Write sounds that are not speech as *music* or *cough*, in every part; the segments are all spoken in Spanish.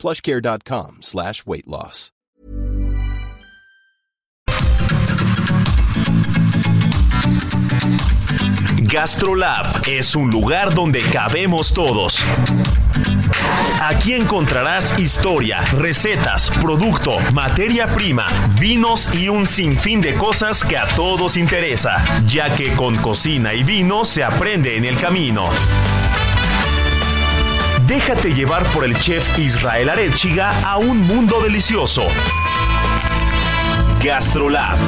plushcare.com slash weight loss. GastroLab es un lugar donde cabemos todos. Aquí encontrarás historia, recetas, producto, materia prima, vinos y un sinfín de cosas que a todos interesa, ya que con cocina y vino se aprende en el camino. Déjate llevar por el chef Israel Arechiga a un mundo delicioso. GastroLab.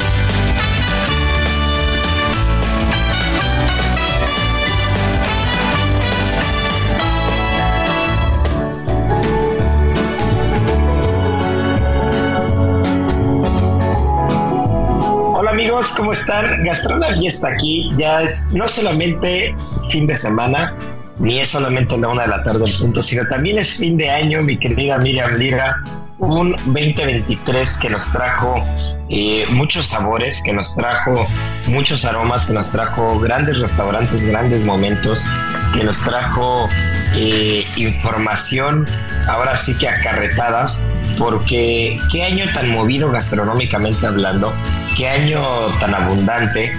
Hola amigos, ¿cómo están? Gastrolab ya está aquí, ya es no solamente fin de semana, ni es solamente la una de la tarde en punto, sino también es fin de año, mi querida Miriam Lira, un 2023 que nos trajo eh, muchos sabores, que nos trajo muchos aromas, que nos trajo grandes restaurantes, grandes momentos, que nos trajo eh, información, ahora sí que acarretadas, porque qué año tan movido gastronómicamente hablando, qué año tan abundante.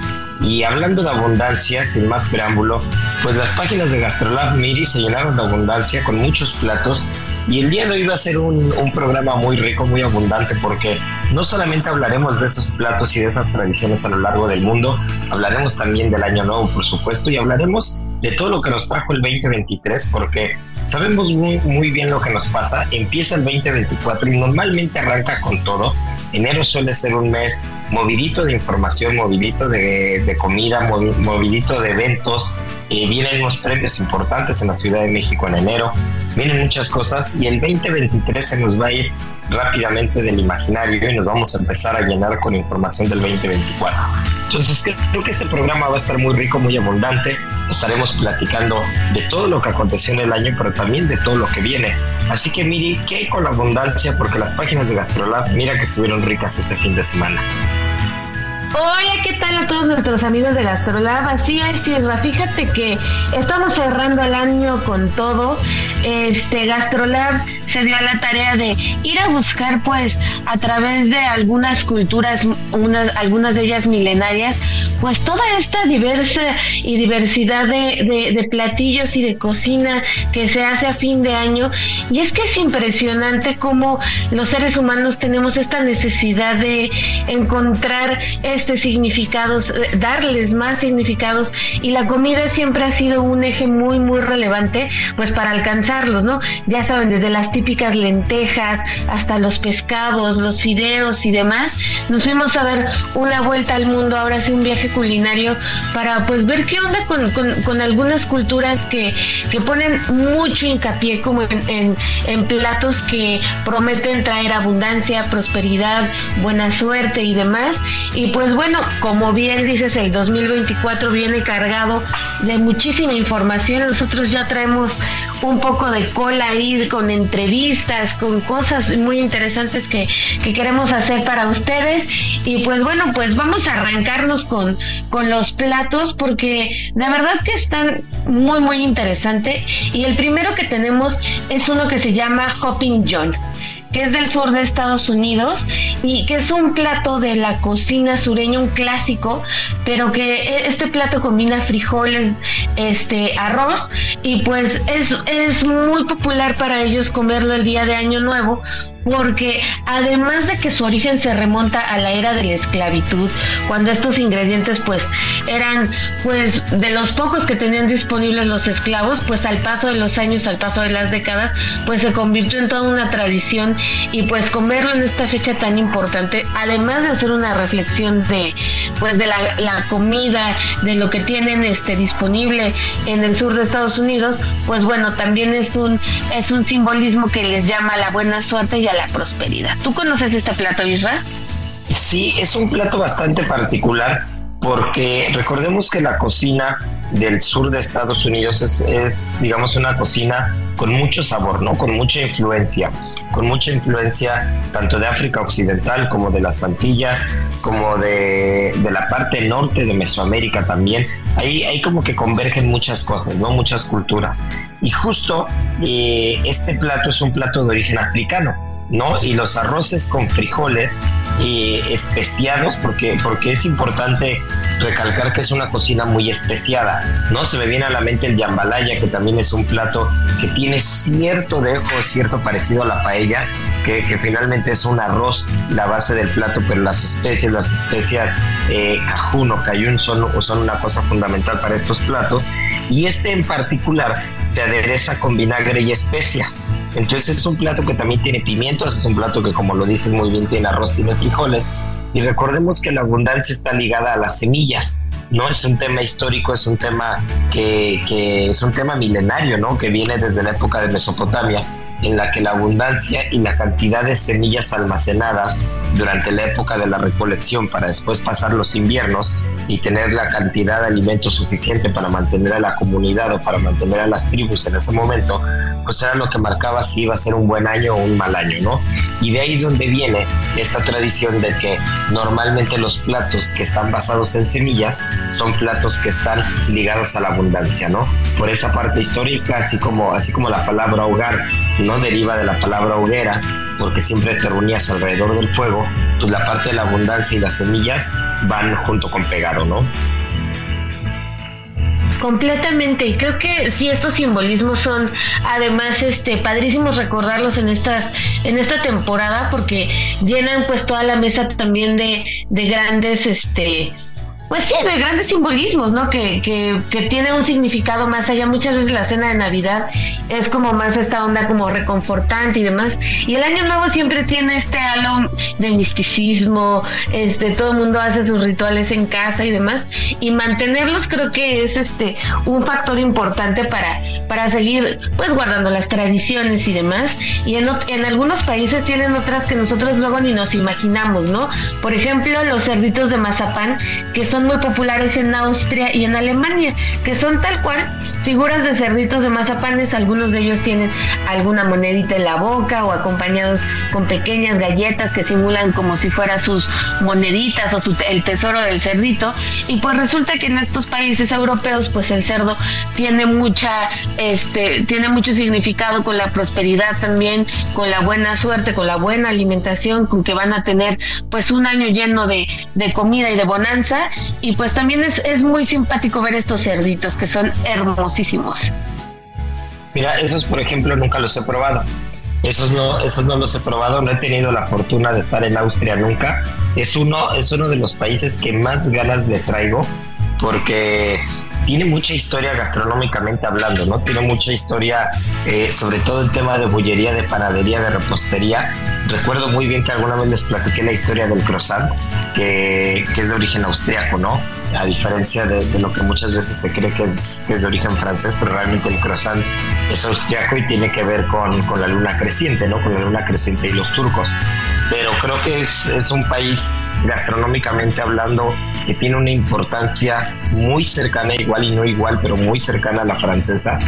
Y hablando de abundancia, sin más preámbulo, pues las páginas de Gastrolab Miri se llenaron de abundancia con muchos platos y el día de hoy va a ser un, un, programa muy rico, muy abundante, porque no solamente hablaremos de esos platos y de esas tradiciones a lo largo del mundo, hablaremos también del Año Nuevo, por supuesto, y hablaremos de todo lo que nos trajo el 2023, porque sabemos muy, muy bien lo que nos pasa. Empieza el 2024 y normalmente arranca con todo. Enero suele ser un mes movidito de información, movidito de, de comida, movidito de eventos. Eh, vienen unos premios importantes en la Ciudad de México en enero. Vienen muchas cosas y el 2023 se nos va a ir rápidamente del imaginario y nos vamos a empezar a llenar con información del 2024. Entonces creo que este programa va a estar muy rico, muy abundante. Estaremos platicando de todo lo que aconteció en el año, pero también de todo lo que viene. Así que Miri, ¿qué hay con la abundancia? Porque las páginas de Gastrolab, mira que estuvieron ricas este fin de semana. Hola, ¿qué tal a todos nuestros amigos de Gastrolab? Así es, Sierra. Fíjate que estamos cerrando el año con todo. Este Gastrolab se dio a la tarea de ir a buscar, pues, a través de algunas culturas, unas, algunas de ellas milenarias, pues toda esta diversa y diversidad de, de, de platillos y de cocina que se hace a fin de año. Y es que es impresionante cómo los seres humanos tenemos esta necesidad de encontrar este significados, darles más significados y la comida siempre ha sido un eje muy muy relevante pues para alcanzarlos, ¿no? Ya saben, desde las típicas lentejas hasta los pescados, los fideos y demás. Nos fuimos a ver una vuelta al mundo, ahora sí un viaje culinario para pues ver qué onda con, con, algunas culturas que, que, ponen mucho hincapié como en, en platos que prometen traer abundancia, prosperidad, buena suerte y demás. Y pues bueno, como bien dices, el 2024 viene cargado de muchísima información. Nosotros ya traemos un poco de cola ahí con entrevistas, con cosas muy interesantes que, que queremos hacer para ustedes. Y pues bueno, pues vamos a arrancarnos con, con los platos porque de verdad que están muy, muy interesantes. Y el primero que tenemos es uno que se llama Hopping John que es del sur de Estados Unidos y que es un plato de la cocina sureña, un clásico, pero que este plato combina frijoles, este arroz y pues es, es muy popular para ellos comerlo el día de Año Nuevo porque además de que su origen se remonta a la era de la esclavitud, cuando estos ingredientes pues eran pues de los pocos que tenían disponibles los esclavos, pues al paso de los años, al paso de las décadas, pues se convirtió en toda una tradición y pues comerlo en esta fecha tan importante, además de hacer una reflexión de pues de la, comida, de lo que tienen este disponible en el sur de Estados Unidos, pues bueno, también es un es un simbolismo que les llama la buena suerte y la prosperidad. ¿Tú conoces este plato, Isra? Sí, es un plato bastante particular porque recordemos que la cocina del sur de Estados Unidos es, digamos, una cocina con mucho sabor, ¿no? Con mucha influencia, con mucha influencia tanto de África Occidental como de las Antillas, como de, la parte norte de Mesoamérica también. Ahí, ahí como que convergen muchas cosas, ¿no? Muchas culturas. Y justo eh, este plato es un plato de origen africano ¿no? Y los arroces con frijoles eh, especiados, porque, porque es importante recalcar que es una cocina muy especiada, ¿no? Se me viene a la mente el jambalaya, que también es un plato que tiene cierto dejo, cierto parecido a la paella, que, finalmente es un arroz, la base del plato, pero las especies, las especias eh, cajún o cayún son, son una cosa fundamental para estos platos. Y este en particular se adereza con vinagre y especias. Entonces es un plato que también tiene es un plato que como lo dices muy bien tiene arroz, tiene frijoles. Y recordemos que la abundancia está ligada a las semillas, ¿no? Es un tema histórico, es un tema que, que es un tema milenario, ¿no? Que viene desde la época de Mesopotamia en la que la abundancia y la cantidad de semillas almacenadas durante la época de la recolección para después pasar los inviernos y tener la cantidad de alimento suficiente para mantener a la comunidad o para mantener a las tribus en ese momento, pues era lo que marcaba si iba a ser un buen año o un mal año, ¿no? Y de ahí es donde viene esta tradición de que normalmente los platos que están basados en semillas son platos que están ligados a la abundancia, ¿no? Por esa parte histórica, así como, así como la palabra hogar no deriva de la palabra hoguera, porque siempre te reunías alrededor del fuego, pues la parte de la abundancia y las semillas van junto con pegado, ¿no? Completamente, y creo que sí estos simbolismos son además este padrísimos recordarlos en estas en esta temporada porque llenan pues toda la mesa también de, de grandes este pues sí, de grandes simbolismos, ¿no? Que, que, que, tiene un significado más allá. Muchas veces la cena de Navidad es como más esta onda como reconfortante y demás. Y el Año Nuevo siempre tiene este halo de misticismo, este, todo el mundo hace sus rituales en casa y demás. Y mantenerlos creo que es este un factor importante para, para seguir pues guardando las tradiciones y demás. Y en, en algunos países tienen otras que nosotros luego ni nos imaginamos, ¿no? Por ejemplo, los cerditos de mazapán, que son muy populares en Austria y en Alemania, que son tal cual figuras de cerditos de mazapanes, algunos de ellos tienen alguna monedita en la boca o acompañados con pequeñas galletas que simulan como si fueran sus moneditas o el tesoro del cerdito. Y pues resulta que en estos países europeos pues el cerdo tiene mucha este tiene mucho significado con la prosperidad también, con la buena suerte, con la buena alimentación, con que van a tener pues un año lleno de comida y de bonanza y pues también es, es muy simpático ver estos cerditos que son hermosísimos. Mira, esos por ejemplo nunca los he probado. Esos no, esos no los he probado, no he tenido la fortuna de estar en Austria nunca. Es uno, es uno de los países que más ganas le traigo porque tiene mucha historia gastronómicamente hablando, ¿no? Tiene mucha historia, eh, sobre todo el tema de bollería, de panadería, de repostería. Recuerdo muy bien que alguna vez les platiqué la historia del croissant, que, que es de origen austriaco, ¿no? A diferencia de, lo que muchas veces se cree que es, que es, de origen francés, pero realmente el croissant es austriaco y tiene que ver con, con la luna creciente, ¿no? Con la luna creciente y los turcos. Pero creo que es, es un país gastronómicamente hablando que tiene una importancia muy cercana, igual y no igual, pero muy cercana a la francesa,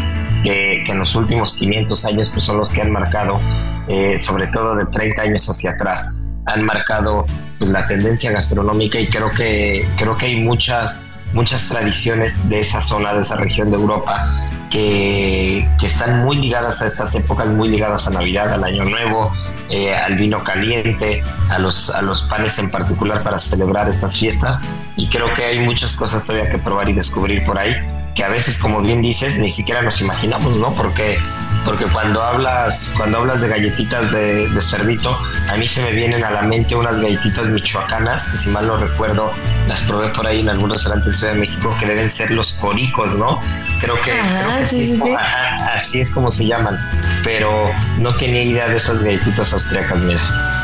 que, en los últimos 500 años pues son los que han marcado, eh, sobre todo de 30 años hacia atrás, han marcado pues, la tendencia gastronómica y creo que, creo que hay muchas muchas tradiciones de esa zona, de esa región de Europa, que, que, están muy ligadas a estas épocas, muy ligadas a Navidad, al Año Nuevo, eh, al vino caliente, a los, a los panes en particular para celebrar estas fiestas. Y creo que hay muchas cosas todavía que probar y descubrir por ahí que a veces, como bien dices, ni siquiera nos imaginamos, ¿no? Porque, porque cuando hablas, cuando hablas de galletitas de, cerdito, a mí se me vienen a la mente unas galletitas michoacanas, que si mal no recuerdo, las probé por ahí en algunos restaurantes de Ciudad de México, que deben ser los coricos, ¿no? Creo que, creo que así es como se llaman, pero no tenía idea de estas galletitas austriacas, mira.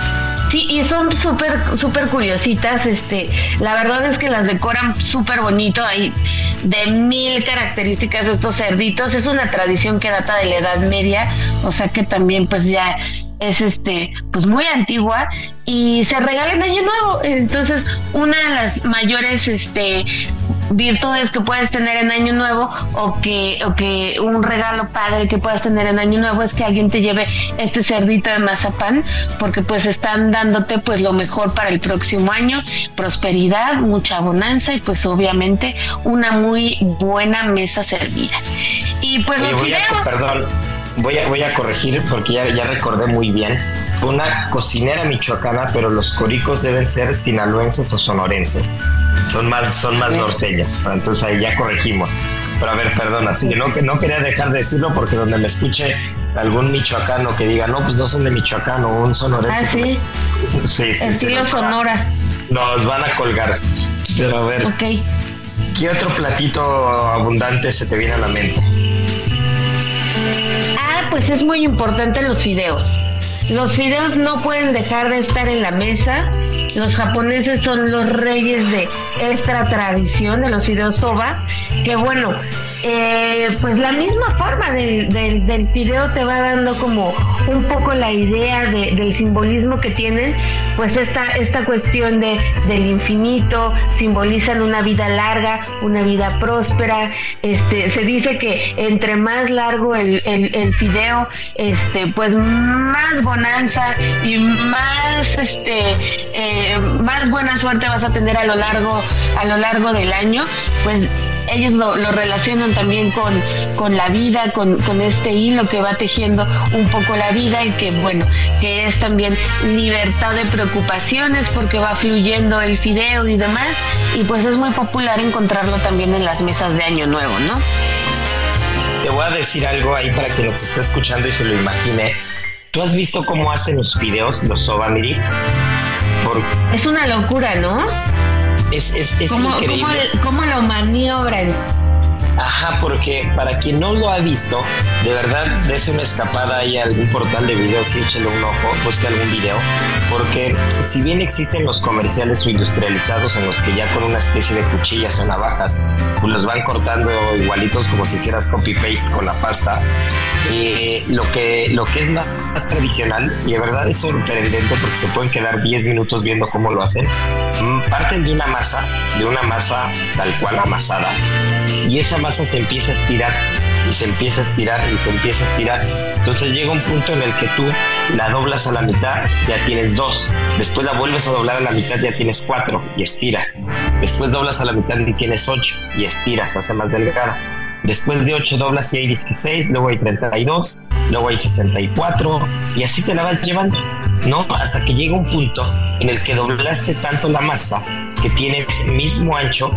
Sí, y son súper, súper curiositas. Este, la verdad es que las decoran súper bonito. Hay de mil características de estos cerditos. Es una tradición que data de la Edad Media, o sea que también pues ya es este, pues muy antigua y se regala en Año Nuevo. Entonces, una de las mayores este, virtudes que puedes tener en Año Nuevo o que, o que un regalo padre que puedas tener en Año Nuevo es que alguien te lleve este cerdito de mazapán, porque pues están dándote pues lo mejor para el próximo año, prosperidad, mucha bonanza y pues obviamente una muy buena mesa servida. Y pues los perdón, voy a, voy a corregir porque ya, ya recordé muy bien. Una cocinera michoacana, pero los coricos deben ser sinaloenses o sonorenses. Son más, son más norteñas. Entonces ahí ya corregimos. Pero a ver, perdona, sí, no, no quería dejar de decirlo porque donde me escuche algún michoacano que diga, no, pues no son de Michoacán o un sonorense. Ah, sí. Sí, sí. Estilo Sonora. Nos van a colgar. Pero a ver. Ok. ¿Qué otro platito abundante se te viene a la mente? Pues es muy importante los fideos. Los fideos no pueden dejar de estar en la mesa. Los japoneses son los reyes de esta tradición de los fideos soba, que bueno, eh, pues la misma forma del, del, video te va dando como un poco la idea del simbolismo que tienen, pues esta, esta cuestión de, del infinito, simbolizan una vida larga, una vida próspera, este, se dice que entre más largo el, el, fideo, este, pues más bonanza y más, este, eh, más buena suerte vas a tener a lo largo, a lo largo del año, pues ellos lo, relacionan también con, con la vida, con, con, este hilo que va tejiendo un poco la vida y que bueno, que es también libertad de preocupaciones porque va fluyendo el fideo y demás y pues es muy popular encontrarlo también en las mesas de Año Nuevo, ¿no? Te voy a decir algo ahí para que nos esté escuchando y se lo imagine. ¿Tú has visto cómo hacen los fideos, los Sobamiri? Por... Es una locura, ¿no? Es, es, es increíble. ¿cómo, ¿Cómo lo maniobran? Ajá, porque para quien no lo ha visto, de verdad, dése una escapada ahí a algún portal de videos y échale un ojo, busque algún video, porque si bien existen los comerciales o industrializados en los que ya con una especie de cuchillas o navajas, pues los van cortando igualitos como si hicieras copy-paste con la pasta, eh, lo, que, lo que es más tradicional, y de verdad es sorprendente porque se pueden quedar 10 minutos viendo cómo lo hacen, mm, parten de una masa, de una masa tal cual amasada, y esa masa se empieza a estirar y se empieza a estirar y se empieza a estirar. Entonces llega un punto en el que tú la doblas a la mitad, ya tienes dos. Después la vuelves a doblar a la mitad, ya tienes cuatro y estiras. Después doblas a la mitad y tienes ocho y estiras, hace más delgada. Después de 8 doblas y hay 16, luego hay 32, luego hay 64 y así te la vas llevando, ¿no? Hasta que llega un punto en el que doblaste tanto la masa que tienes mismo ancho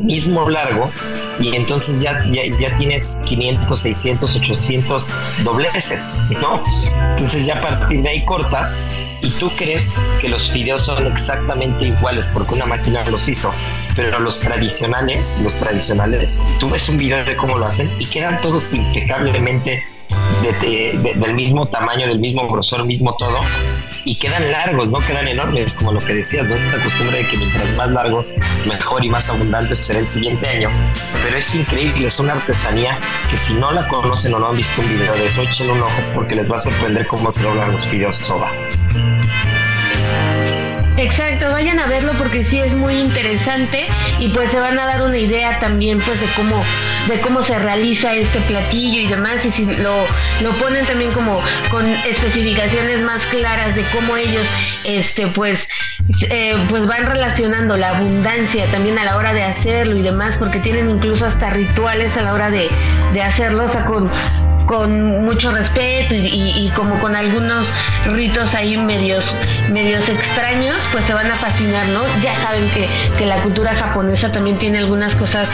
mismo largo y entonces ya, ya, tienes 500, 600, 800 dobleces, ¿no? Entonces ya a partir de ahí cortas y tú crees que los videos son exactamente iguales porque una máquina los hizo, pero los tradicionales, los tradicionales, tú ves un video de cómo lo hacen y quedan todos impecablemente del mismo tamaño, del mismo grosor, mismo todo, y quedan largos, no quedan enormes, como lo que decías, ¿no? Esta costumbre de que mientras más largos, mejor y más abundantes será el siguiente año. Pero es increíble, es una artesanía que si no la conocen o no han visto un video de eso, echen un ojo porque les va a sorprender cómo se logran los videos soba. Exacto, vayan a verlo porque sí es muy interesante y pues se van a dar una idea también pues de cómo de cómo se realiza este platillo y demás. Y si lo, lo ponen también como con especificaciones más claras de cómo ellos este pues eh, pues van relacionando la abundancia también a la hora de hacerlo y demás porque tienen incluso hasta rituales a la hora de, de hacerlo, o sea, con con mucho respeto y, como con algunos ritos ahí medios, medios extraños, pues se van a fascinar, ¿no? Ya saben que, que la cultura japonesa también tiene algunas cosas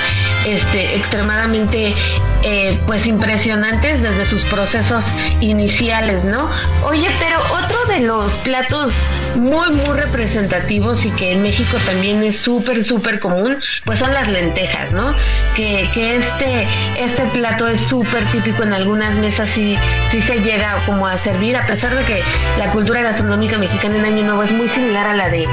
este, extremadamente eh, pues impresionantes desde sus procesos iniciales, ¿no? Oye, pero otro de los platos muy, muy representativos y que en México también es súper, súper común, pues son las lentejas, ¿no? Que, que este, este plato es súper típico en algunas mesas sí, sí se llega como a servir, a pesar de que la cultura gastronómica mexicana en Año Nuevo es muy similar a la de,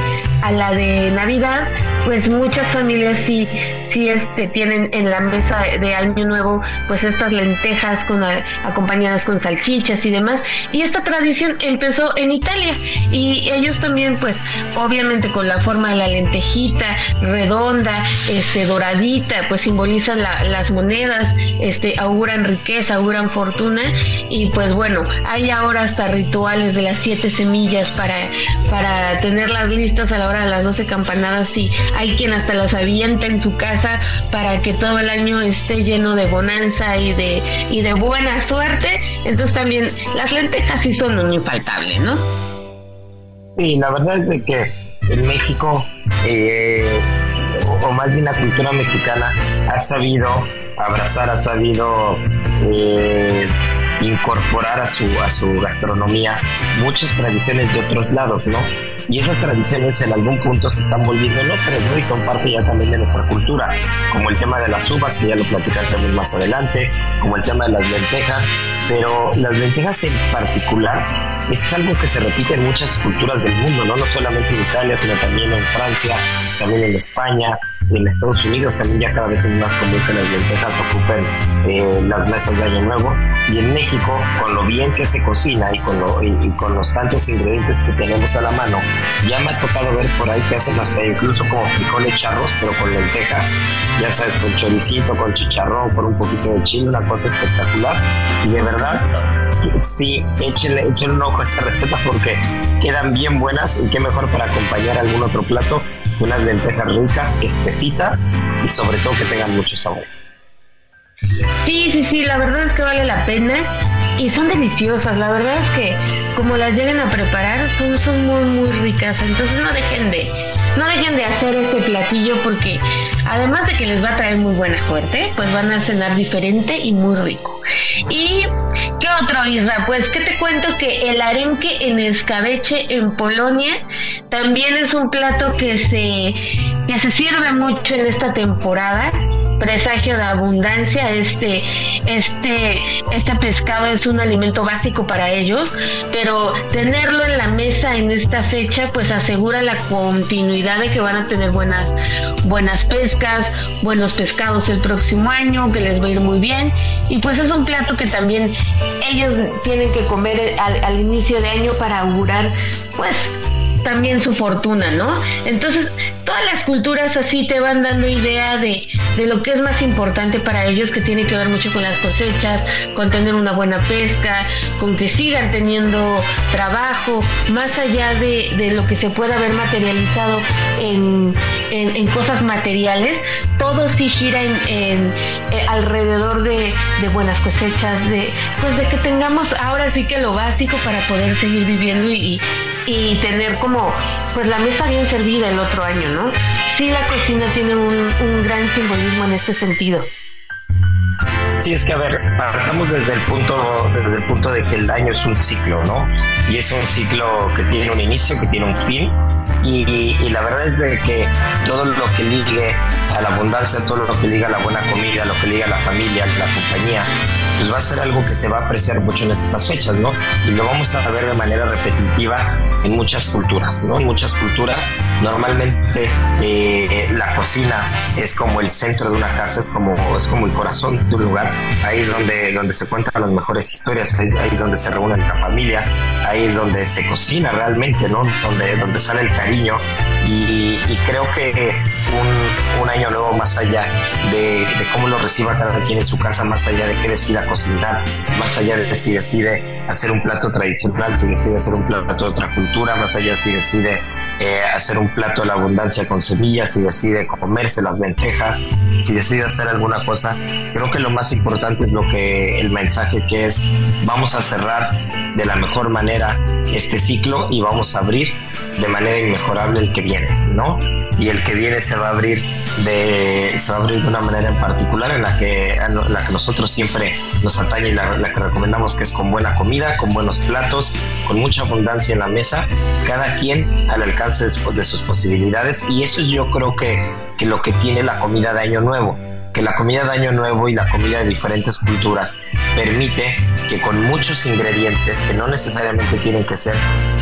a la de Navidad, pues muchas familias sí, sí este, tienen en la mesa de Año Nuevo pues estas lentejas con, acompañadas con salchichas y demás. Y esta tradición empezó en Italia y ellos también pues obviamente con la forma de la lentejita redonda, este, doradita, pues simbolizan las monedas, este, auguran riqueza, auguran fortuna y pues bueno, hay ahora hasta rituales de las siete semillas para, para tenerlas listas a la de las doce campanadas y hay quien hasta las avienta en su casa para que todo el año esté lleno de bonanza y de, y de buena suerte. Entonces también las lentejas sí son un infaltable, ¿no? Sí, la verdad es de que en México, eh, o más bien la cultura mexicana, ha sabido abrazar, ha sabido eh, incorporar a su, a su gastronomía muchas tradiciones de otros lados, ¿no? Y esas tradiciones en algún punto se están volviendo nuestras, ¿no? Y son parte ya también de nuestra cultura, como el tema de las uvas, que ya lo platicaremos más adelante, como el tema de las lentejas, pero las lentejas en particular es algo que se repite en muchas culturas del mundo, ¿no? No solamente en Italia, sino también en Francia, también en España, en Estados Unidos también ya cada vez es más común que las lentejas ocupen eh, las mesas de Año Nuevo. Y en México, con lo bien que se cocina y con, lo, y, con los tantos ingredientes que tenemos a la mano, ya me ha tocado ver por ahí que hacen hasta incluso como frijoles charros, pero con lentejas, ya sabes, con choricito, con chicharrón, con un poquito de chile, una cosa espectacular. Y de verdad, sí, échenle, échenle un ojo a esta receta porque quedan bien buenas y qué mejor para acompañar algún otro plato unas lentejas ricas, espesitas y sobre todo que tengan mucho sabor. Sí, sí, sí, la verdad es que vale la pena y son deliciosas. La verdad es que como las lleguen a preparar son, son muy, muy ricas. Entonces no dejen de, no dejen de hacer este platillo porque además de que les va a traer muy buena suerte, pues van a cenar diferente y muy rico. ¿Y qué otro, Isra? Pues que te cuento que el arenque en escabeche en Polonia también es un plato que se, que se sirve mucho en esta temporada presagio de abundancia. Este, este, este pescado es un alimento básico para ellos, pero tenerlo en la mesa en esta fecha, pues asegura la continuidad de que van a tener buenas, buenas pescas, buenos pescados el próximo año, que les va a ir muy bien. Y pues es un plato que también ellos tienen que comer al, al inicio de año para augurar, pues, también su fortuna, ¿no? Entonces, todas las culturas así te van dando idea de, de, lo que es más importante para ellos, que tiene que ver mucho con las cosechas, con tener una buena pesca, con que sigan teniendo trabajo, más allá de, de lo que se pueda ver materializado en, en, cosas materiales, todo sí gira en, eh, alrededor de, de, buenas cosechas, de, pues de que tengamos ahora sí que lo básico para poder seguir viviendo y tener como pues la mesa bien servida el otro año, ¿no? Sí, la cocina tiene un, gran simbolismo en este sentido. Sí, es que a ver, partamos desde el punto, desde el punto de que el año es un ciclo, ¿no? Y es un ciclo que tiene un inicio, que tiene un fin, y, y, la verdad es de que todo lo que ligue a la abundancia, todo lo que liga a la buena comida, lo que liga a la familia, la compañía, pues va a ser algo que se va a apreciar mucho en estas fechas, ¿no? Y lo vamos a ver de manera repetitiva en muchas culturas, ¿no? En muchas culturas normalmente eh, la cocina es como el centro de una casa, es como, es como el corazón de un lugar, ahí es donde, donde se cuentan las mejores historias, ahí, es donde se reúne la familia, ahí es donde se cocina realmente, ¿no? Donde, donde sale el cariño y, creo que un, un, año nuevo más allá de, de cómo lo reciba cada quien en su casa, más allá de qué decida cocinar, más allá de si decide hacer un plato tradicional, si decide hacer un plato de otra cultura, más allá si decide eh, hacer un plato de la abundancia con semillas, si decide comerse las lentejas, si decide hacer alguna cosa, creo que lo más importante es lo que el mensaje que es vamos a cerrar de la mejor manera este ciclo y vamos a abrir de manera inmejorable el que viene, ¿no? Y el que viene se va a abrir de se va a abrir de una manera en particular en la que la que nosotros siempre nos atañe y la, que recomendamos que es con buena comida, con buenos platos, con mucha abundancia en la mesa, cada quien al alcance de sus posibilidades. Y eso yo creo que, que lo que tiene la comida de Año Nuevo que la comida de Año Nuevo y la comida de diferentes culturas permite que con muchos ingredientes que no necesariamente tienen que ser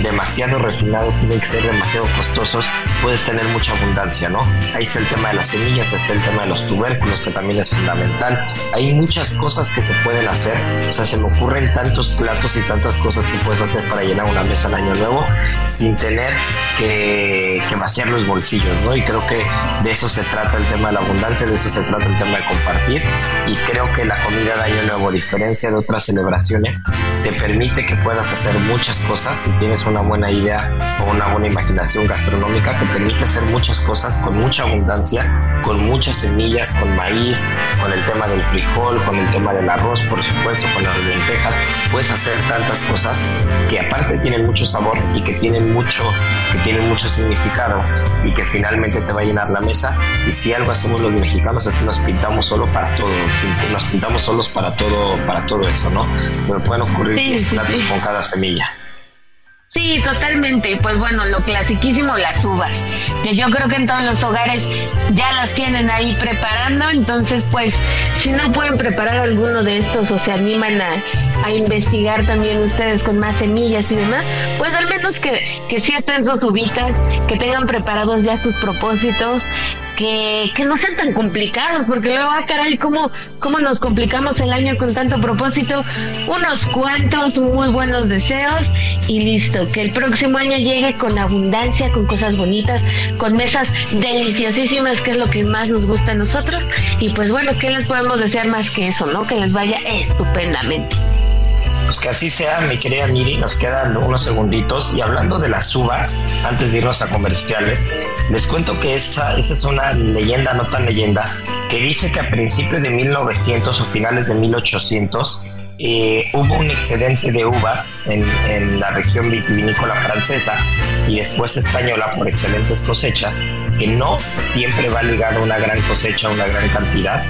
demasiado refinados, tienen que ser demasiado costosos, puedes tener mucha abundancia, ¿no? Ahí está el tema de las semillas, está el tema de los tubérculos, que también es fundamental. Hay muchas cosas que se pueden hacer, o sea, se me ocurren tantos platos y tantas cosas que puedes hacer para llenar una mesa al año nuevo sin tener que, que vaciar los bolsillos, ¿no? Y creo que de eso se trata el tema de la abundancia, de eso se trata el tema de compartir. Y creo que la comida de año nuevo, a diferencia de otras celebraciones, te permite que puedas hacer muchas cosas. Si tienes una buena idea o una buena imaginación gastronómica, te permite hacer muchas cosas con mucha abundancia, con muchas semillas, con maíz, con el tema del frijol, con el tema del arroz, por supuesto, con las lentejas, puedes hacer tantas cosas que aparte tienen mucho sabor y que tienen mucho, que tienen mucho significado y que finalmente te va a llenar la mesa. Y si algo hacemos los mexicanos es que nos pintamos solo para todo, nos pintamos solos para todo, para todo eso, ¿no? Se me pueden ocurrir platos con cada semilla. Sí, totalmente. Pues bueno, lo clasiquísimo, las uvas, que yo creo que en todos los hogares ya las tienen ahí preparando. Entonces, pues, si no pueden preparar alguno de estos o se animan a, a investigar también ustedes con más semillas y demás, pues al menos que, que sí estén sus ubitas, que tengan preparados ya sus propósitos, que, no sean tan complicados, porque luego, ah, caray, ¿cómo, ¿cómo nos complicamos el año con tanto propósito? Unos cuantos muy buenos deseos y listo. Que el próximo año llegue con abundancia, con cosas bonitas, con mesas deliciosísimas, que es lo que más nos gusta a nosotros. Y pues bueno, ¿qué les podemos desear más que eso, no? Que les vaya estupendamente. Que así sea, mi querida Miri, nos quedan unos segunditos. Y hablando de las uvas, antes de irnos a comerciales, les cuento que esa, esa es una leyenda, no tan leyenda, que dice que a principios de 1900 o finales de 1800 eh, hubo un excedente de uvas en, en, la región vitivinícola francesa y después española por excelentes cosechas, que no siempre va ligado a una gran cosecha, una gran cantidad,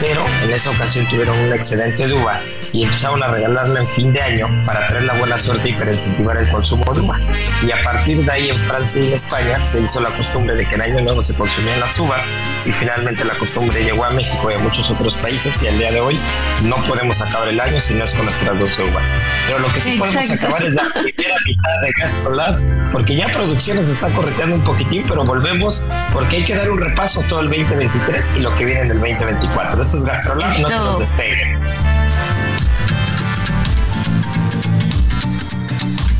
pero en esa ocasión tuvieron un excedente de uva y empezaron a regalarla en fin de año para traer la buena suerte y para incentivar el consumo de uva. Y a partir de ahí en Francia y en España se hizo la costumbre de que en año nuevo se consumían las uvas y finalmente la costumbre llegó a México y a muchos otros países y al día de hoy no podemos acabar el año si no es con nuestras 12 uvas. Pero lo que sí Exacto. podemos acabar es la primera mitad de Gastrolab porque ya producción nos está correteando un poquitín, pero volvemos porque hay que dar un repaso todo el 2023 y lo que viene en el 2024. Esto es Gastrolab, no se nos despeguen.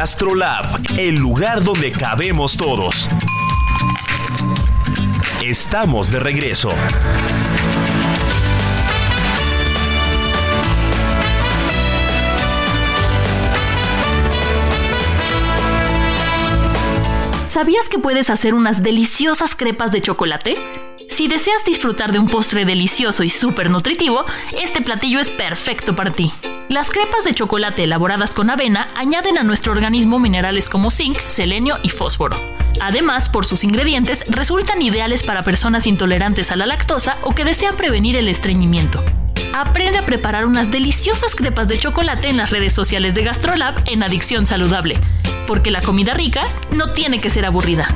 Gastrolab, el lugar donde cabemos todos. Estamos de regreso. ¿Sabías que puedes hacer unas deliciosas crepas de chocolate? Si deseas disfrutar de un postre delicioso y súper nutritivo, este platillo es perfecto para ti. Las crepas de chocolate elaboradas con avena añaden a nuestro organismo minerales como zinc, selenio y fósforo. Además, por sus ingredientes, resultan ideales para personas intolerantes a la lactosa o que desean prevenir el estreñimiento. Aprende a preparar unas deliciosas crepas de chocolate en las redes sociales de Gastrolab en Adicción Saludable, porque la comida rica no tiene que ser aburrida.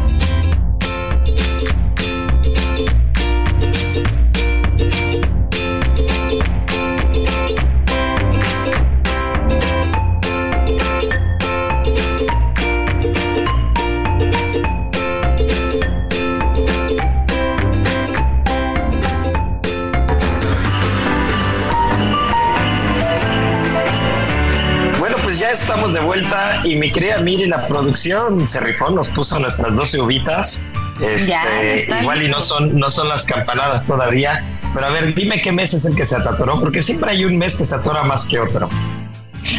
Y mi querida Miri, la producción se rifó, nos puso nuestras 12 uvitas. Este, igual y no son, no son las campanadas todavía. Pero a ver, dime qué mes es el que se atoró, porque siempre hay un mes que se atora más que otro.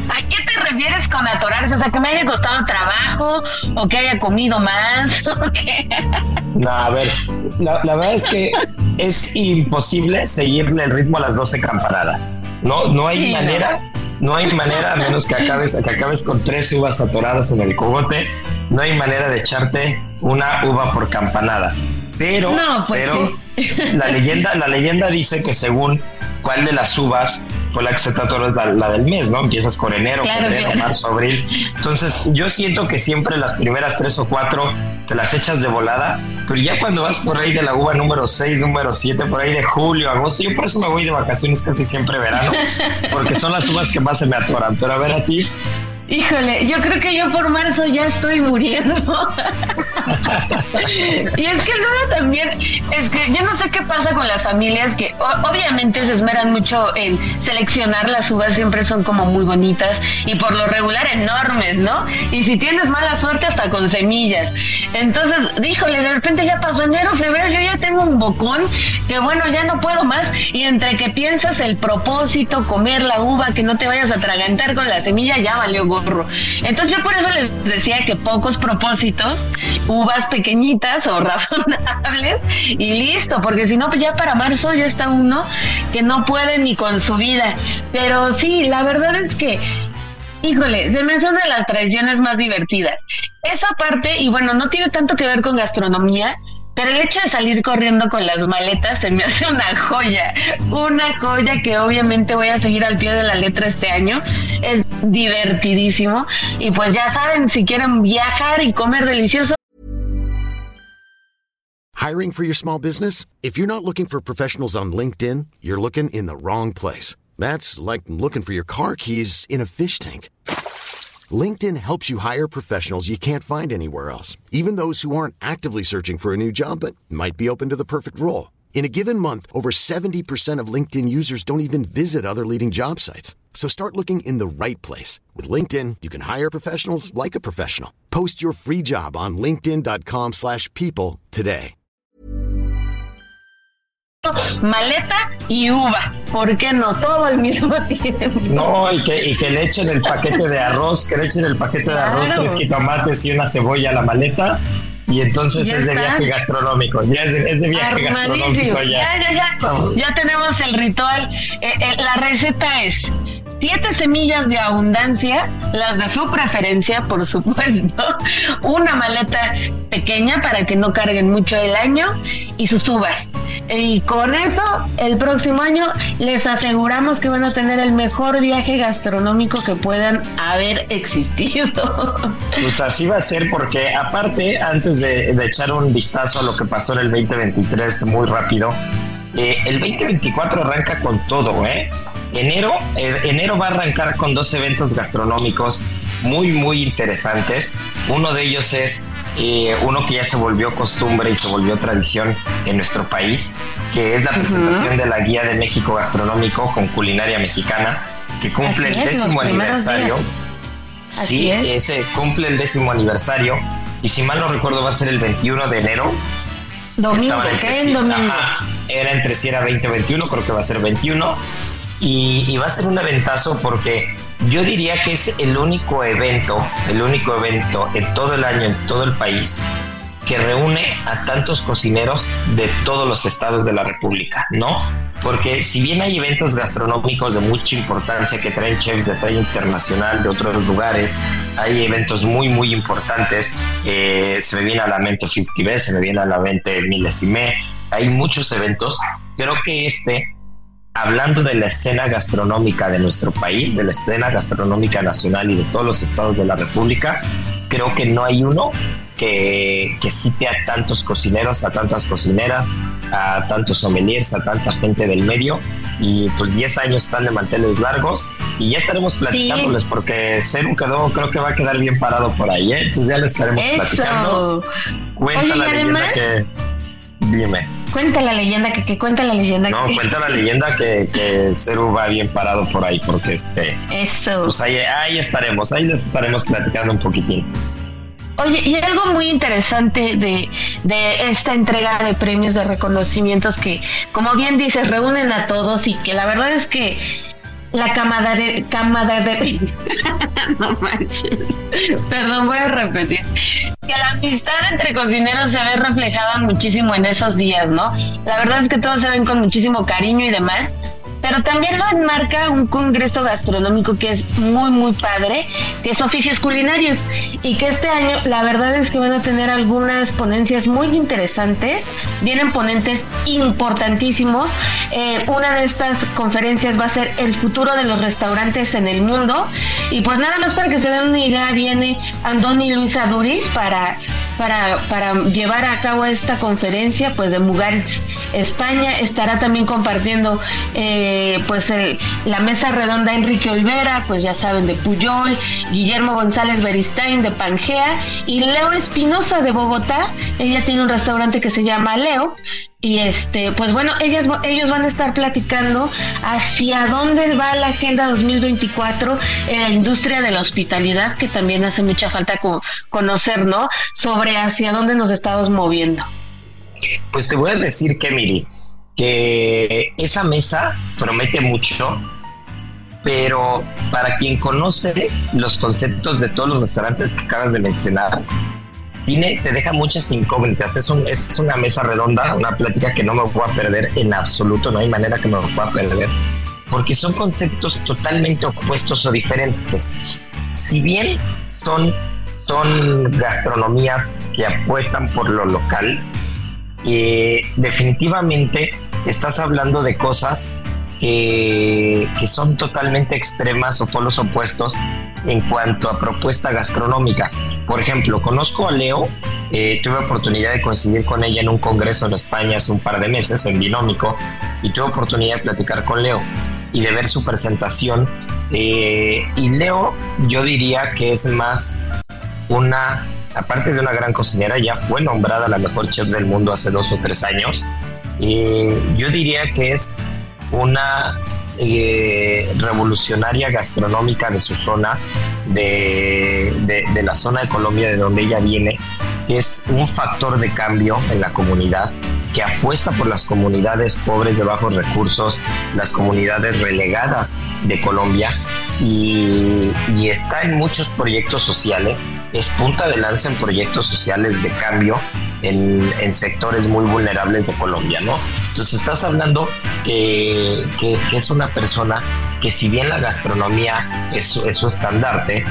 ¿A qué te refieres con atorarse? O sea, que me haya costado trabajo o que haya comido más *laughs* o qué? No, a ver, la, verdad es que es imposible seguirle el ritmo a las 12 campanadas. No, no hay manera. No. Hay manera, a menos que acabes, que acabes con tres uvas atoradas en el cogote, no hay manera de echarte una uva por campanada. Pero, pues pero la leyenda, la leyenda dice que según cuál de las uvas con la que se trató es la, del mes, ¿no? Empiezas con enero, febrero, marzo, abril. Entonces, yo siento que siempre las primeras tres o cuatro te las echas de volada, pero ya cuando vas por ahí de la uva número 6, número 7, por ahí de julio, agosto, yo por eso me voy de vacaciones casi siempre verano, porque son las uvas que más se me atoran. Pero a ver a ti, Híjole, yo creo que yo por marzo ya estoy muriendo. *laughs* y es que luego también, es que yo no sé qué pasa con las familias que obviamente se esmeran mucho en seleccionar las uvas, siempre son como muy bonitas y por lo regular enormes, ¿no? Y si tienes mala suerte hasta con semillas. Entonces, híjole, de repente ya pasó enero, febrero, yo ya tengo un bocón que bueno, ya no puedo más. Y entre que piensas el propósito, comer la uva, que no te vayas a atragantar con la semilla, ya valió entonces yo por eso les decía que pocos propósitos, uvas pequeñitas o *laughs* razonables y listo, porque si no, pues ya para marzo ya está uno que no puede ni con su vida. Pero sí, la verdad es que Híjole, se me hace una de las tradiciones más divertidas. Esa parte, y bueno, no tiene tanto que ver con gastronomía, pero el hecho de salir corriendo con las maletas se me hace una joya, una joya que obviamente voy a seguir al pie de la letra este año. Es divertidísimo y pues ya saben, si quieren viajar y comer delicioso. Hiring for your small business? If you're not looking for professionals on LinkedIn, you're looking in the wrong place. That's like looking for your car keys in a fish tank. LinkedIn helps you hire professionals you can't find anywhere else, even those who aren't actively searching for a new job but might be open to the perfect role. In a given month, over 70% of LinkedIn users don't even visit other leading job sites. So start looking in the right place. With LinkedIn, you can hire professionals like a professional. Post your free job on linkedin.com slash people today. Maleta y uva. ¿Por qué no? Todo al mismo *laughs* tiempo. No, y que, y que le echen el paquete de arroz, que le echen el paquete de arroz, tres jitomates y una cebolla a la maleta. Y entonces es de viaje gastronómico, ya es de, viaje gastronómico ya. Ya, ya, ya. tenemos el ritual. Eh, eh, la receta es siete semillas de abundancia, las de su preferencia, por supuesto, *laughs* una maleta pequeña para que no carguen mucho el año y sus uvas. Y con eso, el próximo año les aseguramos que van a tener el mejor viaje gastronómico que puedan haber existido. *laughs* Pues así va a ser porque aparte, antes de, echar un vistazo a lo que pasó en el 2023 muy rápido, eh, el 2024 arranca con todo, ¿eh? Enero, eh, enero va a arrancar con dos eventos gastronómicos muy, muy interesantes. Uno de ellos es eh, uno que ya se volvió costumbre y se volvió tradición en nuestro país, que es la presentación de la Guía de México Gastronómico con culinaria mexicana, que cumple el décimo aniversario. Sí, ese cumple el décimo aniversario y si mal no recuerdo va a ser el 21 de enero. Domingo, ¿qué domingo? era entre si era 20 o 21, creo que va a ser 21. Y, y va a ser un aventazo porque yo diría que es el único evento, el único evento en todo el año, en todo el país, que reúne a tantos cocineros de todos los estados de la República, ¿no? Porque si bien hay eventos gastronómicos de mucha importancia que traen chefs de talla internacional de otros lugares, hay eventos muy, muy importantes. Eh, se me viene a la mente 50 se me viene a la mente Milesime, hay muchos eventos. Creo que este hablando de la escena gastronómica de nuestro país, de la escena gastronómica nacional y de todos los estados de la República, creo que no hay uno que, que cite a tantos cocineros, a tantas cocineras, a tantos sommeliers, a tanta gente del medio. Y pues 10 años están de manteles largos y ya estaremos platicándoles porque Ceru quedó, creo que va a quedar bien parado por ahí, ¿eh? Pues ya lo estaremos platicando. Cuenta la leyenda que... Dime Cuenta la leyenda, que, que cuenta la leyenda. No, cuenta la leyenda que, que Ceru va bien parado por ahí, porque este. Esto. Pues ahí, ahí estaremos, ahí les estaremos platicando un poquitín. Oye, y algo muy interesante de, de, esta entrega de premios de reconocimientos que, como bien dices, reúnen a todos y que la verdad es que la camada de... Camada de *laughs* no manches. Perdón, voy a repetir. Que la amistad entre cocineros se ve reflejada muchísimo en esos días, ¿no? La verdad es que todos se ven con muchísimo cariño y demás pero también lo enmarca un congreso gastronómico que es muy, muy padre, que es oficios culinarios, y que este año la verdad es que van a tener algunas ponencias muy interesantes, vienen ponentes importantísimos, eh, una de estas conferencias va a ser el futuro de los restaurantes en el mundo, y pues nada más para que se den una idea, viene Andoni Luisa Duris para, para, para llevar a cabo esta conferencia, pues de Mugaritz España, estará también compartiendo... Eh, eh, pues la mesa redonda Enrique Olvera, pues ya saben, de Puyol, Guillermo González Beristain de Pangea y Leo Espinosa de Bogotá. Ella tiene un restaurante que se llama Leo. Y este, pues bueno, ellas, ellos van a estar platicando hacia dónde va la Agenda 2024 en la industria de la hospitalidad, que también hace mucha falta conocer, ¿no? Sobre hacia dónde nos estamos moviendo. Pues te voy a decir que, Miri, que esa mesa promete mucho, pero para quien conoce los conceptos de todos los restaurantes que acabas de mencionar, tiene, te deja muchas incógnitas. Es, un, es una mesa redonda, una plática que no me voy a perder en absoluto, no hay manera que me pueda perder, porque son conceptos totalmente opuestos o diferentes. Si bien son, son gastronomías que apuestan por lo local, eh, definitivamente estás hablando de cosas que, son totalmente extremas o polos opuestos en cuanto a propuesta gastronómica. Por ejemplo, conozco a Leo, eh, tuve oportunidad de coincidir con ella en un congreso en España hace un par de meses, en Dinómico, y tuve oportunidad de platicar con Leo y de ver su presentación. Eh, y Leo, yo diría que es más una, aparte de una gran cocinera, ya fue nombrada la mejor chef del mundo hace dos o tres años yo diría que es una eh, revolucionaria gastronómica de su zona, de, de, la zona de Colombia de donde ella viene, es un factor de cambio en la comunidad que apuesta por las comunidades pobres de bajos recursos, las comunidades relegadas de Colombia y, está en muchos proyectos sociales, es punta de lanza en proyectos sociales de cambio en, sectores muy vulnerables de Colombia, ¿no? Entonces estás hablando que, es una persona que si bien la gastronomía es, es su estandarte,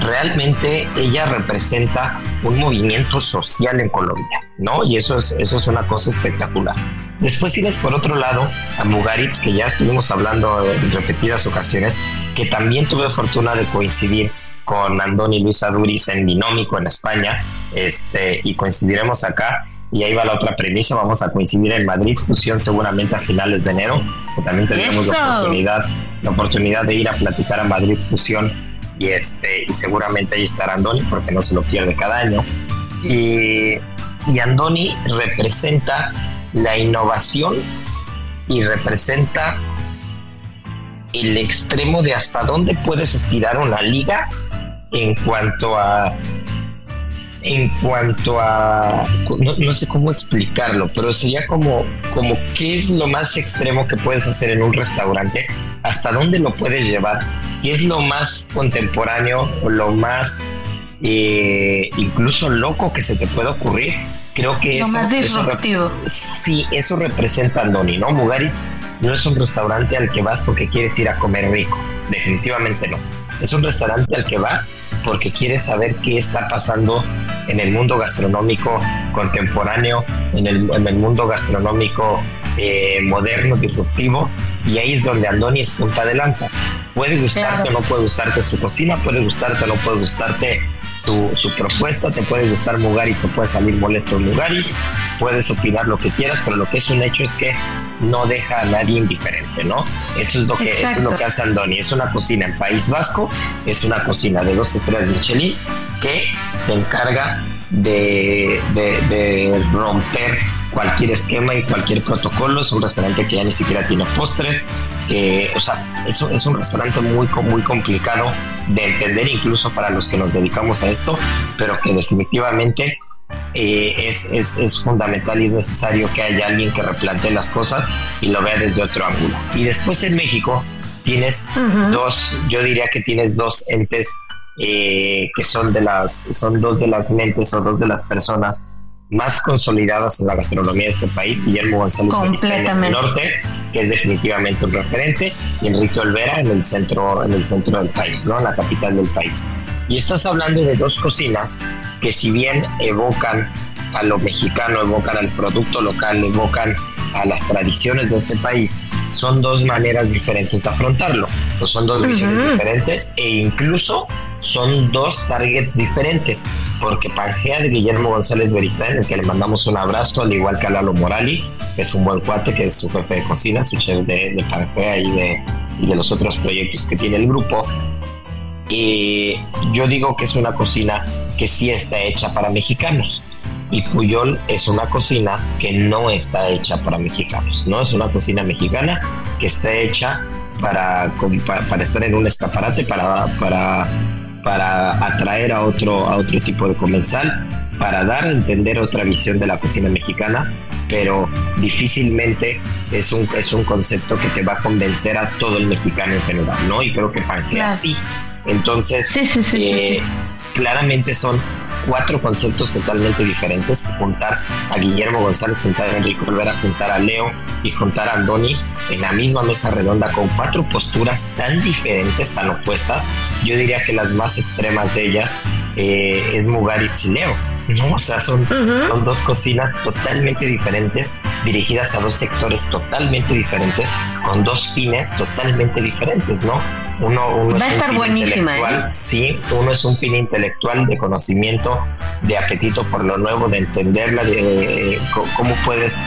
realmente ella representa un movimiento social en Colombia, ¿no? Y eso es, eso es una cosa espectacular. Después tienes por otro lado a Mugaritz, que ya estuvimos hablando en repetidas ocasiones, que también tuve fortuna de coincidir con Andoni Luis Aduriz en Dinómico en España, este, y coincidiremos acá. Y ahí va la otra premisa, vamos a coincidir en Madrid Fusión seguramente a finales de enero, que también tendremos la oportunidad, la oportunidad de ir a platicar a Madrid Fusión y este y seguramente ahí estará Andoni porque no se lo pierde cada año y, y Andoni representa la innovación y representa el extremo de hasta dónde puedes estirar una liga en cuanto a en cuanto a no, sé cómo explicarlo pero sería como como qué es lo más extremo que puedes hacer en un restaurante hasta dónde lo puedes llevar y es lo más contemporáneo o lo más eh, incluso loco que se te puede ocurrir. Creo que lo eso, más disruptivo. sí, eso representa Andoni, ¿no? Mugaritz no es un restaurante al que vas porque quieres ir a comer rico, definitivamente no. Es un restaurante al que vas porque quieres saber qué está pasando en el mundo gastronómico contemporáneo, en el, en el mundo gastronómico eh, moderno, disruptivo, y ahí es donde Andoni es punta de lanza. Puede gustarte o no puede gustarte su cocina, puede gustarte o no puede gustarte tu, su propuesta, te puede gustar Mugaritz o puede salir molesto Mugaritz, puedes opinar lo que quieras, pero lo que es un hecho es que no deja a nadie indiferente, ¿no? Eso es lo que, eso es lo que hace Andoni, es una cocina en País Vasco, es una cocina de dos estrellas de Michelin que se encarga de, de, romper cualquier esquema y cualquier protocolo. Es un restaurante que ya ni siquiera tiene postres. o sea, es un restaurante muy, muy complicado de entender incluso para los que nos dedicamos a esto, pero que definitivamente eh, es, es, es, fundamental y es necesario que haya alguien que replantee las cosas y lo vea desde otro ángulo. Y después en México tienes dos, yo diría que tienes dos entes eh, que son de las, son dos de las mentes o dos de las personas más consolidadas en la gastronomía de este país, Guillermo González en el norte, que es definitivamente un referente, y Enrique Olvera en el centro, en el centro del país, ¿no? en la capital del país. Y estás hablando de dos cocinas que si bien evocan a lo mexicano, evocan al producto local, evocan a las tradiciones de este país, son dos maneras diferentes de afrontarlo. Pues son dos visiones diferentes e incluso son dos targets diferentes, porque Pangea de Guillermo González Beristán, el que le mandamos un abrazo, al igual que a Lalo Morali, que es un buen cuate, que es su jefe de cocina, su chef de, de Pangea y de, y de los otros proyectos que tiene el grupo. Y yo digo que es una cocina que sí está hecha para mexicanos y Puyol es una cocina que no está hecha para mexicanos, ¿no? Es una cocina mexicana que está hecha para, para, estar en un escaparate, para, para, para atraer a otro, a otro tipo de comensal, para dar a entender otra visión de la cocina mexicana, pero difícilmente es un, es un concepto que te va a convencer a todo el mexicano en general, ¿no? Y creo que Pangea sí. Entonces, eh, claramente son cuatro conceptos totalmente diferentes, juntar a Guillermo González, juntar a Enrique Olvera, juntar a Leo y juntar a Andoni en la misma mesa redonda con cuatro posturas tan diferentes, tan opuestas. Yo diría que las más extremas de ellas eh, es Mugaritz y Leo. ¿no? O sea, son, son dos cocinas totalmente diferentes, dirigidas a dos sectores totalmente diferentes, con dos fines totalmente diferentes, ¿no? Uno, Va a estar buenísima. ¿eh? Sí, uno es un fin intelectual de conocimiento, de apetito por lo nuevo, de entenderla, de, cómo puedes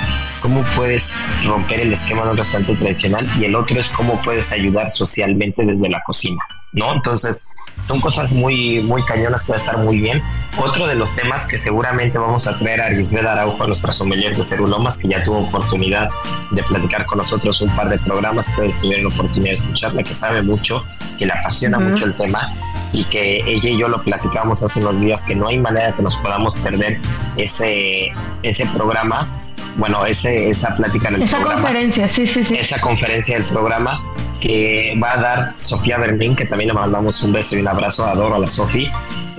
cómo puedes romper el esquema de un restaurante tradicional y el otro es cómo puedes ayudar socialmente desde la cocina, ¿no? Entonces, son cosas muy, muy cañonas que va a estar muy bien. Otro de los temas que seguramente vamos a traer a Arisbeth Araujo, nuestra sommelier de Cerulomas, que ya tuvo oportunidad de platicar con nosotros un par de programas, ustedes tuvieron oportunidad de escucharla, que sabe mucho, que le apasiona mucho el tema y que ella y yo lo platicamos hace unos días, que no hay manera que nos podamos perder ese, ese programa bueno, ese, esa plática en el esa conferencia, sí, sí, sí. Esa conferencia del programa que va a dar Sofía Berlín, que también le mandamos un beso y un abrazo, adoro a la Sofía.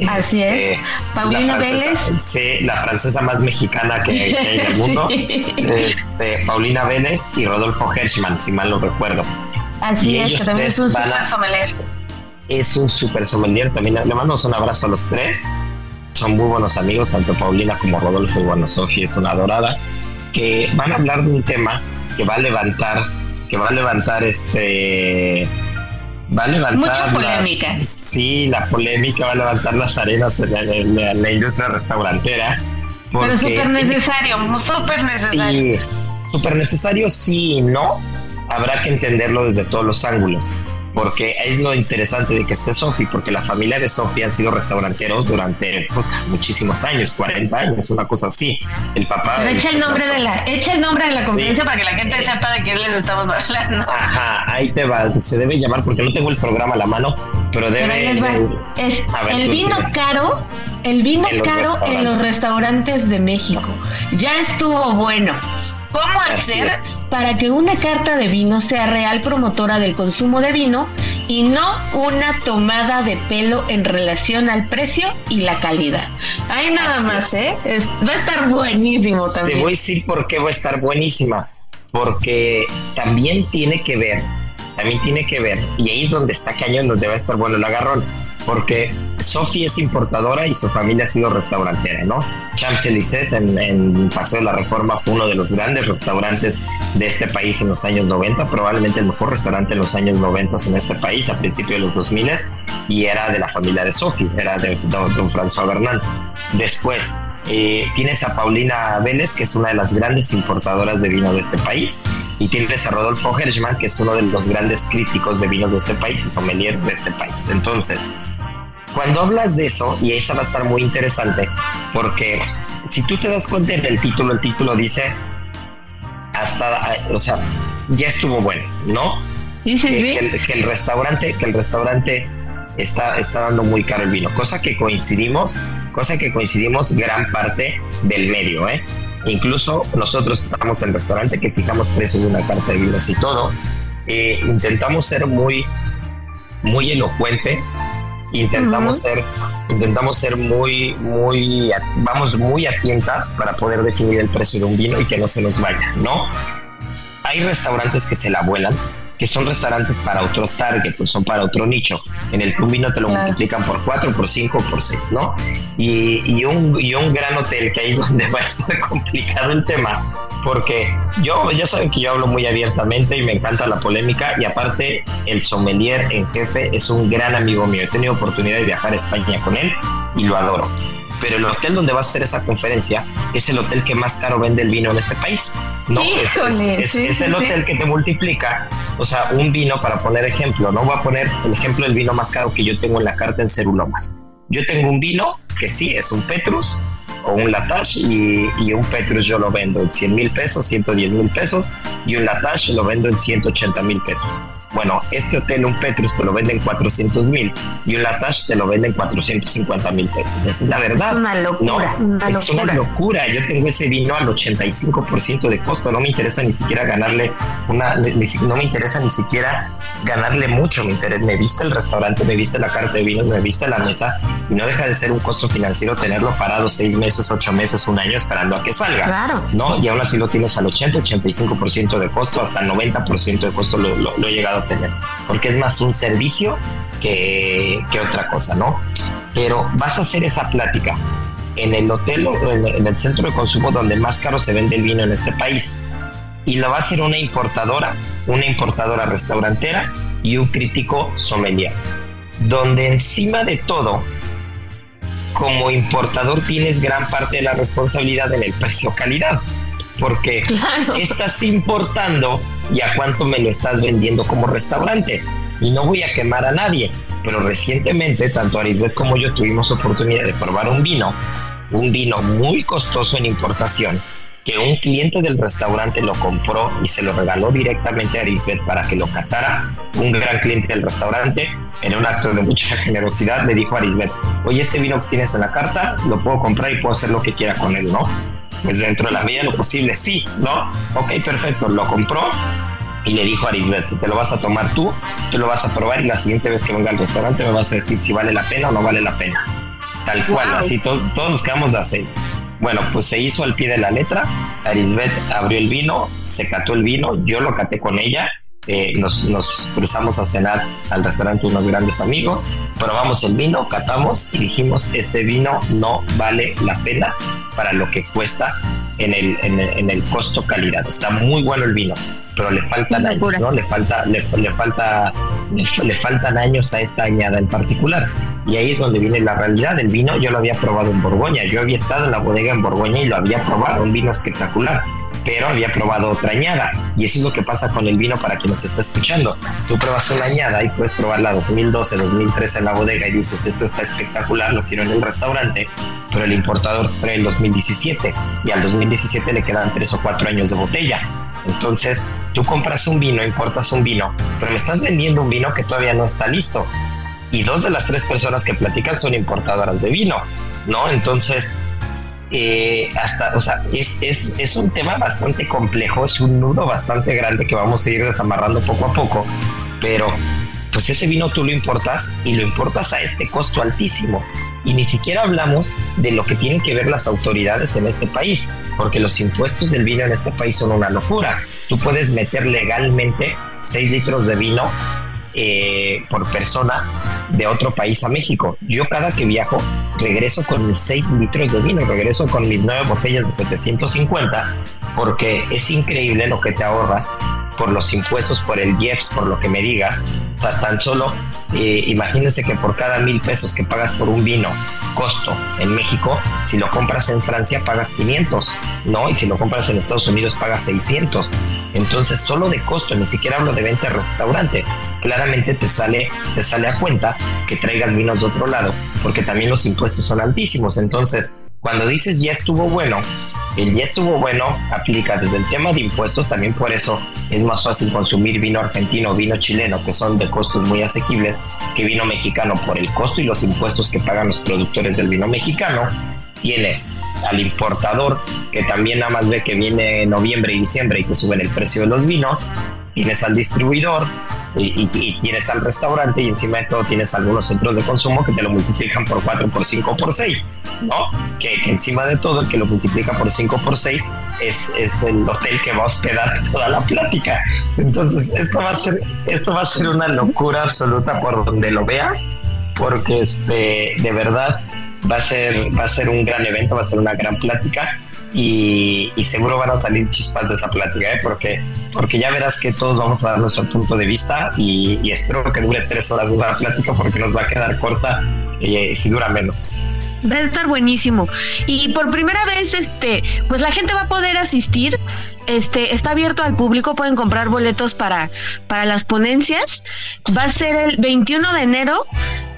Así es. Este, Paulina Vélez. Sí, la francesa más mexicana que, hay en el mundo. *laughs* este, Paulina Vélez y Rodolfo Hershman, si mal no recuerdo. Así es, que también es un super sommelier. Es un super sommelier, también le mandamos un abrazo a los tres. Son muy buenos amigos, tanto Paulina como Rodolfo. Y bueno, Sofía es una adorada que van a hablar de un tema que va a levantar, va a levantar este va a levantar Mucha polémica. sí, la polémica va a levantar las arenas en la, industria restaurantera. Pero súper necesario, súper necesario. Sí, súper necesario sí y no. Habrá que entenderlo desde todos los ángulos porque es lo interesante de que esté Sofi, porque la familia de Sofi han sido restauranteros durante muchísimos años, 40 años, una cosa así. El papá. echa el nombre de la, echa el nombre de la conferencia para que la gente sepa de quién les estamos hablando. Ajá, ahí te va, se debe llamar porque no tengo el programa a la mano, pero debe. es el vino caro, el vino caro en los restaurantes de México. Ya estuvo bueno. ¿Cómo hacer para que una carta de vino sea real promotora del consumo de vino y no una tomada de pelo en relación al precio y la calidad? Hay nada más, ¿eh? va a estar buenísimo también. Te voy a decir por qué va a estar buenísima. Porque también tiene que ver, también tiene que ver, y ahí es donde está cañón, donde va a estar bueno el agarrón porque Sofi es importadora y su familia ha sido restaurantera, ¿no? Champs-Élysées en, en Paseo de la Reforma fue uno de los grandes restaurantes de este país en los años 90, probablemente el mejor restaurante en los años 90 en este país a principios de los 2000 y era de la familia de Sofi, era de don, François Bernal. Después eh, tienes a Paulina Vélez, que es una de las grandes importadoras de vino de este país, y tienes a Rodolfo Hershman, que es uno de los grandes críticos de vinos de este país y sommeliers de este país. Entonces, cuando hablas de eso, y esa va a estar muy interesante, porque si tú te das cuenta en el título, el título dice hasta, o sea, ya estuvo bueno, ¿no? Sí, que, que el, que el restaurante, que el restaurante está, está dando muy caro el vino, cosa que coincidimos, cosa que coincidimos gran parte del medio, ¿eh? Incluso nosotros que estamos en el restaurante, que fijamos precios de una carta de vinos y todo, eh, intentamos ser muy, muy elocuentes, intentamos ser, intentamos ser muy, muy, vamos muy a tientas para poder definir el precio de un vino y que no se nos vaya, ¿no? Hay restaurantes que se la vuelan, que son restaurantes para otro target, pues son para otro nicho, en el un vino te lo Claro. multiplican por cuatro, por cinco, por seis, ¿no? Y, y, un, y un gran hotel, que ahí es donde *laughs* va a estar complicado el tema, porque yo, ya saben que yo hablo muy abiertamente y me encanta la polémica, y aparte el sommelier en jefe es un gran amigo mío, he tenido oportunidad de viajar a España con él y lo adoro. Pero el hotel donde va a hacer esa conferencia es el hotel que más caro vende el vino en este país. No, es, el hotel que te multiplica, o sea, un vino para poner ejemplo, no voy a poner el ejemplo del vino más caro que yo tengo en la carta en Cerulomas. Yo tengo un vino que sí es un Petrus o un Latache y, y un Petrus yo lo vendo en 100 mil pesos, 110 mil pesos y un Latache lo vendo en 180 mil pesos. Bueno, este hotel, un Petrus, te lo vende en 400 mil y un Latache te lo vende en 450 mil pesos. Esa es la verdad. Es una locura, No, una es una locura. Yo tengo ese vino al 85% de costo. No me interesa ni siquiera ganarle una, ni- no me interesa ni siquiera ganarle mucho. Me, interesa, me viste el restaurante, me viste la carta de vinos, me viste la mesa y no deja de ser un costo financiero tenerlo parado seis meses, ocho meses, un año esperando a que salga. Claro. ¿no? Y aún así lo tienes al 80, 85% de costo, hasta 90% de costo lo, lo- lo he llegado a tener, porque es más un servicio que, otra cosa, ¿no? Pero vas a hacer esa plática en el hotel o en, el centro de consumo donde más caro se vende el vino en este país. Y lo va a hacer una importadora, una importadora restaurantera y un crítico sommelier. Donde encima de todo, como importador tienes gran parte de la responsabilidad en el precio-calidad. Porque Claro. estás importando y a cuánto me lo estás vendiendo como restaurante. Y no voy a quemar a nadie, pero recientemente tanto Arisbet como yo tuvimos oportunidad de probar un vino, un vino muy costoso en importación, que un cliente del restaurante lo compró y se lo regaló directamente a Arisbet para que lo catara. Un gran cliente del restaurante, en un acto de mucha *laughs* generosidad, le dijo a Arisbet, oye, este vino que tienes en la carta, lo puedo comprar y puedo hacer lo que quiera con él, ¿no? Pues dentro de la medida de lo posible, sí, ¿no? Ok, perfecto, lo compró y le dijo a Arisbet, te lo vas a tomar tú, tú lo vas a probar y la siguiente vez que venga al restaurante me vas a decir si vale la pena o no vale la pena. Tal cual, Wow. así to- todos nos quedamos de a seis. Bueno, pues se hizo al pie de la letra, Arisbet abrió el vino, se cató el vino, yo lo caté con ella, eh, nos, nos cruzamos a cenar al restaurante unos grandes amigos, probamos el vino, catamos y dijimos, este vino no vale la pena para lo que cuesta en el, en el, en el costo calidad. Está muy bueno el vino, pero le faltan años. ¿no? Le falta, le, le falta, le, le faltan años a esta añada en particular. Y ahí es donde viene la realidad. El vino yo lo había probado en Borgoña. Yo había estado en la bodega en Borgoña y lo había probado, un vino espectacular. Pero había probado otra añada. Y eso es lo que pasa con el vino para quien nos está escuchando. Tú pruebas una añada y puedes probarla 2012, 2013 en la bodega y dices, esto está espectacular, lo quiero en el restaurante. Pero el importador trae el 2017 y al 2017 le quedan tres o cuatro años de botella. Entonces, tú compras un vino, importas un vino, pero me estás vendiendo un vino que todavía no está listo. Y dos de las tres personas que platican son importadoras de vino, ¿no? Entonces, eh, hasta, o sea, es, es, es un tema bastante complejo, es un nudo bastante grande que vamos a ir desamarrando poco a poco, pero pues ese vino tú lo importas y lo importas a este costo altísimo. Y ni siquiera hablamos de lo que tienen que ver las autoridades en este país, porque los impuestos del vino en este país son una locura. Tú puedes meter legalmente 6 litros de vino eh, por persona de otro país a México. Yo cada que viajo regreso con mis 6 litros de vino, regreso con mis 9 botellas de 750 porque es increíble lo que te ahorras por los impuestos, por el IEPS, por lo que me digas. O sea, tan solo eh, imagínense que por cada mil pesos que pagas por un vino, costo en México, si lo compras en Francia pagas 500, ¿no? Y si lo compras en Estados Unidos pagas 600. Entonces, solo de costo, ni siquiera hablo de venta de restaurante. Claramente te sale, te sale a cuenta que traigas vinos de otro lado, porque también los impuestos son altísimos. Entonces, Cuando dices ya estuvo bueno, el ya estuvo bueno aplica desde el tema de impuestos, también por eso es más fácil consumir vino argentino o vino chileno, que son de costos muy asequibles, que vino mexicano por el costo y los impuestos que pagan los productores del vino mexicano. Tienes al importador, que también nada más ve que viene noviembre y diciembre y te suben el precio de los vinos. Tienes al distribuidor, y, tienes al restaurante y encima de todo tienes algunos centros de consumo que te lo multiplican por 4, por 5, por 6, ¿no? Que, encima de todo el que lo multiplica por 5, por 6 es, es el hotel que va a hospedar *laughs* toda la plática. Entonces, esto va a ser, esto va a ser una locura absoluta por donde lo veas, porque este, de verdad va a ser, va a ser un gran evento, va a ser una gran plática y, seguro van a salir chispas de esa plática, ¿eh? porque, porque ya verás que todos vamos a dar nuestro punto de vista y, espero que dure tres horas esa plática porque nos va a quedar corta eh, si dura menos. Va a estar buenísimo. Y por primera vez, este, pues la gente va a poder asistir. Este, está abierto al público, pueden comprar boletos para, para las ponencias. Va a ser el 21 de enero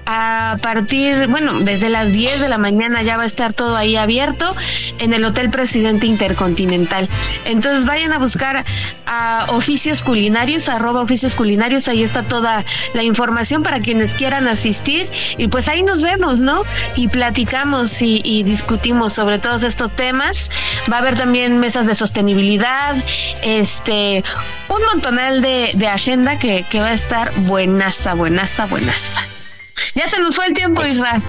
a partir, bueno, desde las 10 de la mañana ya va a estar todo ahí abierto en el Hotel Presidente Intercontinental. Entonces vayan a buscar a oficios culinarios, arroba oficios culinarios, ahí está toda la información para quienes quieran asistir y pues ahí nos vemos, ¿no? Y platicamos y, discutimos sobre todos estos temas. Va a haber también mesas de sostenibilidad, este, un montonal de, de agenda que, que va a estar buenaza, buenaza, buenaza. Ya se nos fue el tiempo, pues, Israel.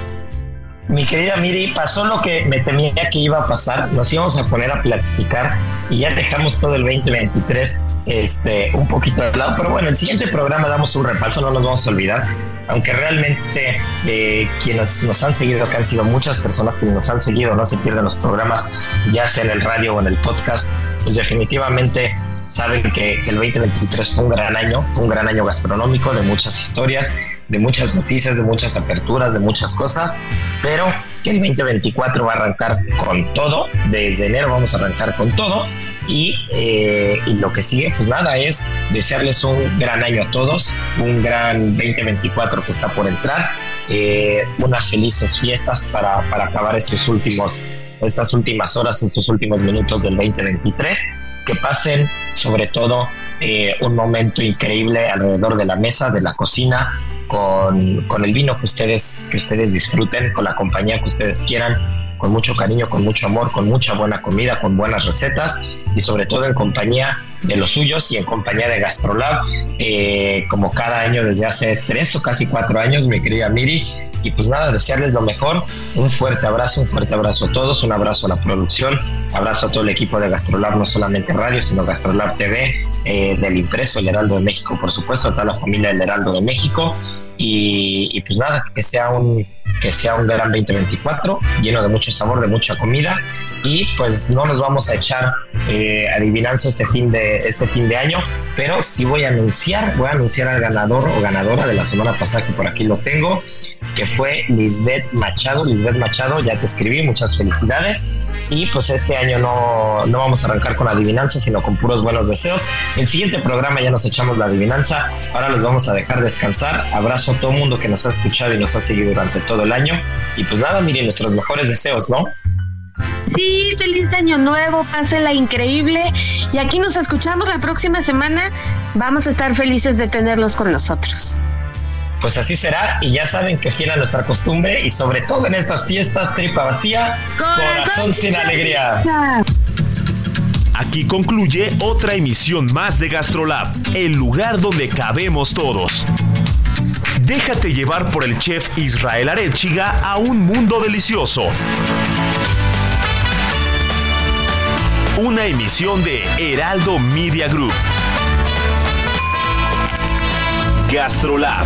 Mi querida Miri, pasó lo que me temía que iba a pasar. Nos íbamos a poner a platicar y ya dejamos todo el 2023 este, un poquito de lado. Pero bueno, el siguiente programa damos un repaso, no nos vamos a olvidar. Aunque realmente eh, quienes nos han seguido, que han sido muchas personas que nos han seguido, no se pierden los programas, ya sea en el radio o en el podcast, pues definitivamente saben que, que el 2023 fue un gran año, fue un gran año gastronómico de muchas historias, de muchas noticias, de muchas aperturas, de muchas cosas, pero que el 2024 va a arrancar con todo, desde enero vamos a arrancar con todo y, eh, y, lo que sigue, pues nada, es desearles un gran año a todos, un gran 2024 que está por entrar, eh, unas felices fiestas para, para acabar estos últimos, estas últimas horas, estos últimos minutos del 2023, que pasen sobre todo eh, un momento increíble alrededor de la mesa, de la cocina, con, con, el vino que ustedes, que ustedes disfruten, con la compañía que ustedes quieran, con mucho cariño, con mucho amor, con mucha buena comida, con buenas recetas y sobre todo en compañía de los suyos y en compañía de Gastrolab, eh, como cada año desde hace tres o casi cuatro años, mi querida Miri. Y pues nada, desearles lo mejor. Un fuerte abrazo, un fuerte abrazo a todos, un abrazo a la producción, abrazo a todo el equipo de Gastrolab, no solamente radio, sino Gastrolab TV, eh, del impreso, el Heraldo de México, por supuesto, a toda la familia del Heraldo de México. Y, pues nada, que sea un que sea un gran 2024 lleno de mucho sabor, de mucha comida. Y pues no nos vamos a echar eh, adivinanza este fin de este fin de año, pero sí voy a anunciar, voy a anunciar al ganador o ganadora de la semana pasada que por aquí lo tengo, que fue Lisbeth Machado. Lisbeth Machado, ya te escribí, muchas felicidades. Y pues este año no, no vamos a arrancar con adivinanza, sino con puros buenos deseos. El siguiente programa ya nos echamos la adivinanza. Ahora los vamos a dejar descansar. Abrazo a todo el mundo que nos ha escuchado y nos ha seguido durante todo el año. Y pues nada, miren nuestros mejores deseos, ¿no? Sí, feliz año nuevo, pásela increíble. Y aquí nos escuchamos la próxima semana. Vamos a estar felices de tenerlos con nosotros pues así será y ya saben que fiel a nuestra costumbre y sobre todo en estas fiestas tripa vacía, corazón, sin alegría. Aquí concluye otra emisión más de Gastrolab, el lugar donde cabemos todos. Déjate llevar por el chef Israel Arechiga a un mundo delicioso. Una emisión de Heraldo Media Group. Gastrolab